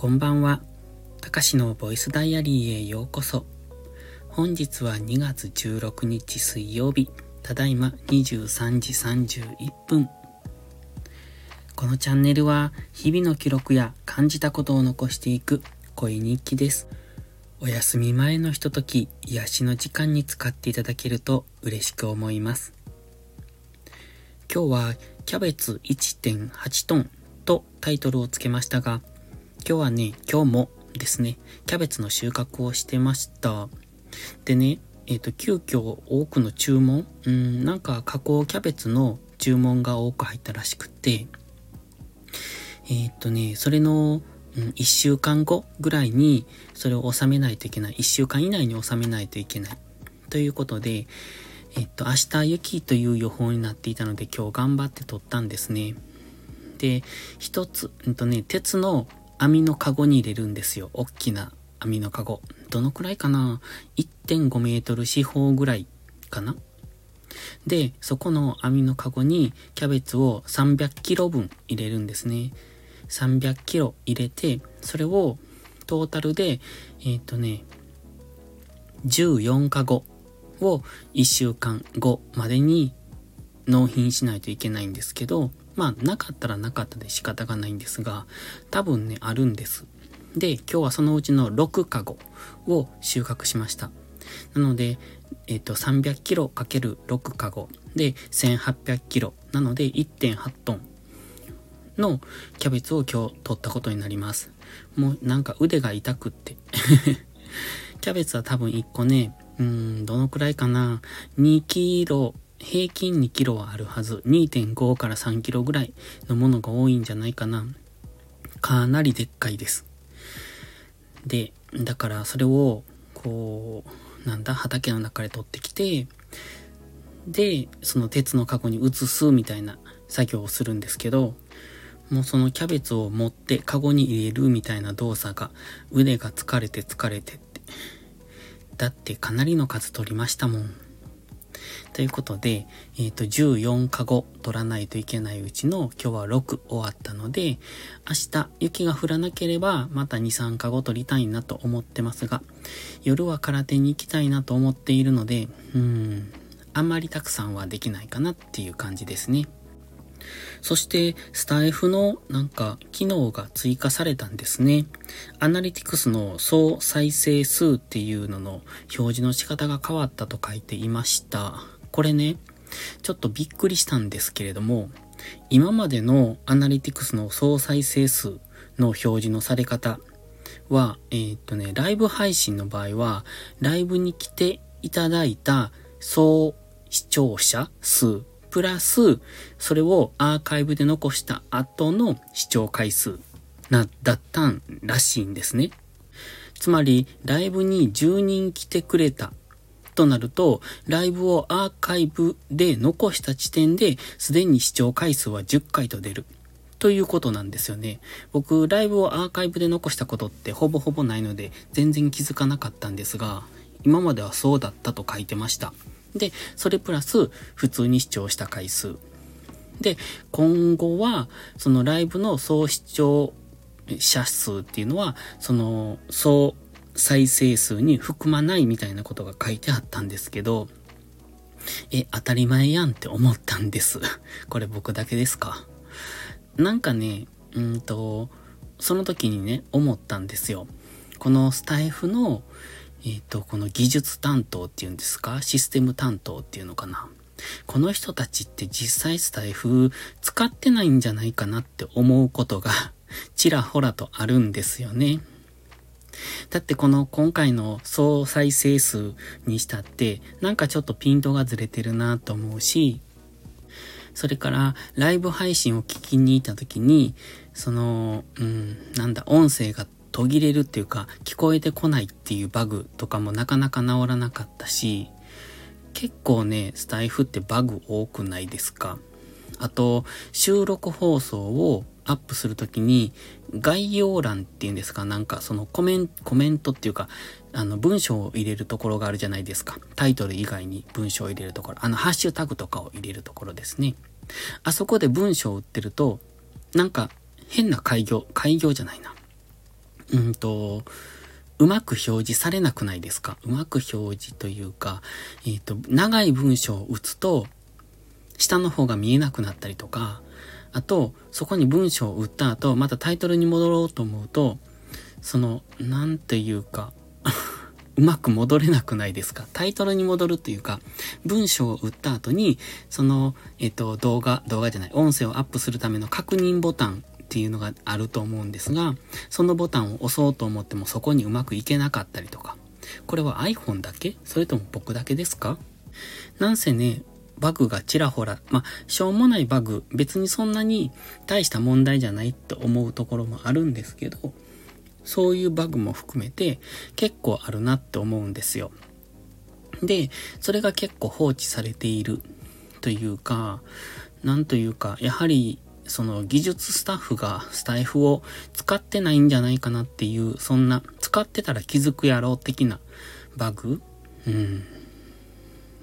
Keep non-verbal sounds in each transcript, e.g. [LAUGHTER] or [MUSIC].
こんばんは。たかしのボイスダイアリーへようこそ。本日は2月16日水曜日、ただいま23時31分。このチャンネルは日々の記録や感じたことを残していく恋日記です。お休み前のひととき、癒しの時間に使っていただけると嬉しく思います。今日はキャベツ1.8トンとタイトルをつけましたが、今日はね、今日もですね、キャベツの収穫をしてました。でね、えっ、ー、と、急遽多くの注文、うん、なんか加工キャベツの注文が多く入ったらしくて、えっ、ー、とね、それの、うん、1週間後ぐらいにそれを収めないといけない。1週間以内に収めないといけない。ということで、えっと、明日雪という予報になっていたので今日頑張って撮ったんですね。で、一つ、えっとね、鉄の網のカゴに入れるんですよ。大きな網のカゴ。どのくらいかな ?1.5 メートル四方ぐらいかな？で、そこの網のカゴにキャベツを300キロ分入れるんですね。300キロ入れて、それをトータルで、えっ、ー、とね、14カゴを1週間後までに納品しないといけないんですけど、まあ、なかったらなかったで仕方がないんですが、多分ね、あるんです。で、今日はそのうちの6カゴを収穫しました。なので、えっ、と、300キロ ×6 カゴで1800キロなので1.8トンのキャベツを今日取ったことになります。もうなんか腕が痛くって [LAUGHS] キャベツは多分1個ね、うん、どのくらいかな ?2 キロ平均2キロはあるはず。2.5から3キロぐらいのものが多いんじゃないかな。かなりでっかいです。で、だからそれを、こう、なんだ、畑の中で取ってきて、で、その鉄のカゴに移すみたいな作業をするんですけど、もうそのキャベツを持ってカゴに入れるみたいな動作が腕が疲れて疲れてって。だってかなりの数取りましたもん。ということで、えっ、ー、と、14カゴ取らないといけないうちの今日は6終わったので、明日雪が降らなければまた2、3カゴ取りたいなと思ってますが、夜は空手に行きたいなと思っているので、うん、あんまりたくさんはできないかなっていう感じですね。そして、スタイフのなんか機能が追加されたんですね。アナリティクスの総再生数っていうのの表示の仕方が変わったと書いていました。これね、ちょっとびっくりしたんですけれども、今までのアナリティクスの総再生数の表示のされ方は、えー、っとね、ライブ配信の場合は、ライブに来ていただいた総視聴者数プラス、それをアーカイブで残した後の視聴回数な、だったんらしいんですね。つまり、ライブに10人来てくれたとなると、ライブをアーカイブで残した時点で、すでに視聴回数は10回と出る。ということなんですよね。僕、ライブをアーカイブで残したことってほぼほぼないので、全然気づかなかったんですが、今まではそうだったと書いてました。で、それプラス普通に視聴した回数。で、今後は、そのライブの総視聴者数っていうのは、その総再生数に含まないみたいなことが書いてあったんですけど、え、当たり前やんって思ったんです。[LAUGHS] これ僕だけですか？なんかね、うんと、その時にね、思ったんですよ。このスタイフの、えっ、ー、と、この技術担当っていうんですか？システム担当っていうのかな？この人たちって実際スタイフ使ってないんじゃないかなって思うことが [LAUGHS] ちらほらとあるんですよね。だってこの今回の総再生数にしたってなんかちょっとピントがずれてるなと思うし、それからライブ配信を聞きに行った時に、その、うん、なんだ、音声が途切れるっていうか、聞こえてこないっていうバグとかもなかなか治らなかったし、結構ね、スタイフってバグ多くないですか？あと、収録放送をアップするときに、概要欄っていうんですか、なんかそのコメント、コメントっていうか、あの文章を入れるところがあるじゃないですか。タイトル以外に文章を入れるところ。あの、ハッシュタグとかを入れるところですね。あそこで文章を打ってると、なんか変な開業、開業じゃないな。うんと、うまく表示されなくないですか？うまく表示というか、えっ、ー、と、長い文章を打つと、下の方が見えなくなったりとか、あと、そこに文章を打った後、またタイトルに戻ろうと思うと、その、なんていうか [LAUGHS] うまく戻れなくないですか？タイトルに戻るっていうか、文章を打った後に、その、えっと、動画、動画じゃない、音声をアップするための確認ボタンっていうのがあると思うんですが、そのボタンを押そうと思ってもそこにうまくいけなかったりとか。これは iPhone だけ？それとも僕だけですか？なんせね、バグがちらほら、まあ、しょうもないバグ、別にそんなに大した問題じゃないと思うところもあるんですけど、そういうバグも含めて結構あるなって思うんですよ。で、それが結構放置されているというか、なんというか、やはりその技術スタッフがスタイフを使ってないんじゃないかなっていう、そんな使ってたら気づくやろう的なバグ？うん。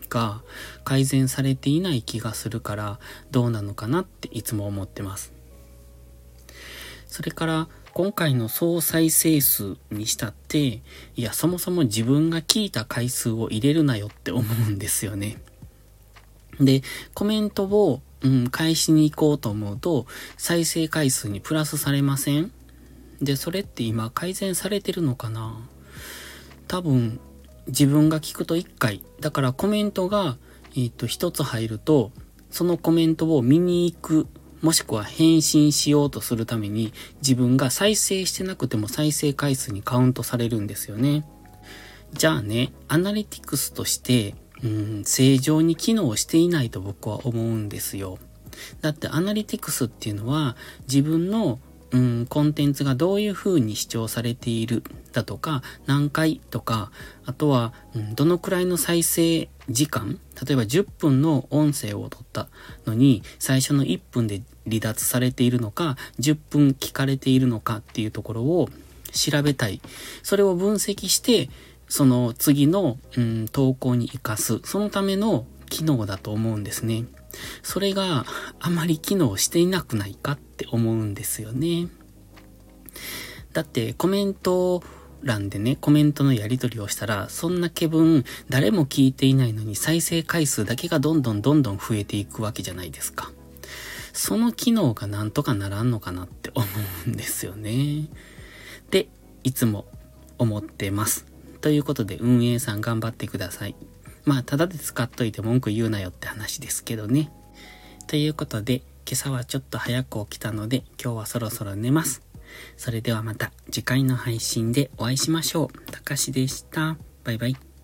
が改善されていない気がするからどうなのかなっていつも思ってます。それから今回の総再生数にしたって、いや、そもそも自分が聞いた回数を入れるなよって思うんですよね。で、コメントを、うん、返しに行こうと思うと、再生回数にプラスされません？で、それって今改善されてるのかな？多分、自分が聞くと1回。だからコメントが、えっ、と、1つ入ると、そのコメントを見に行くもしくは返信しようとするために自分が再生してなくても再生回数にカウントされるんですよね。じゃあね、アナリティクスとして、うん、正常に機能していないと僕は思うんですよ。だってアナリティクスっていうのは自分のうん、コンテンツがどういう風に視聴されているだとか、何回とか、あとは、うん、どのくらいの再生時間例えば10分の音声を取ったのに、最初の1分で離脱されているのか、10分聞かれているのかっていうところを調べたい。それを分析して、その次の、うん、投稿に活かす。そのための機能だと思うんですね。それがあまり機能していなくないかって思うんですよね。だってコメント欄でね、コメントのやり取りをしたら、そんな気分、誰も聞いていないのに再生回数だけがどんどんどんどん増えていくわけじゃないですか。その機能がなんとかならんのかなって思うんですよね。で、いつも思ってます。ということで運営さん頑張ってください。まあ、ただで使っといて文句言うなよって話ですけどね。ということで、今朝はちょっと早く起きたので、今日はそろそろ寝ます。それではまた次回の配信でお会いしましょう。たかしでした。バイバイ。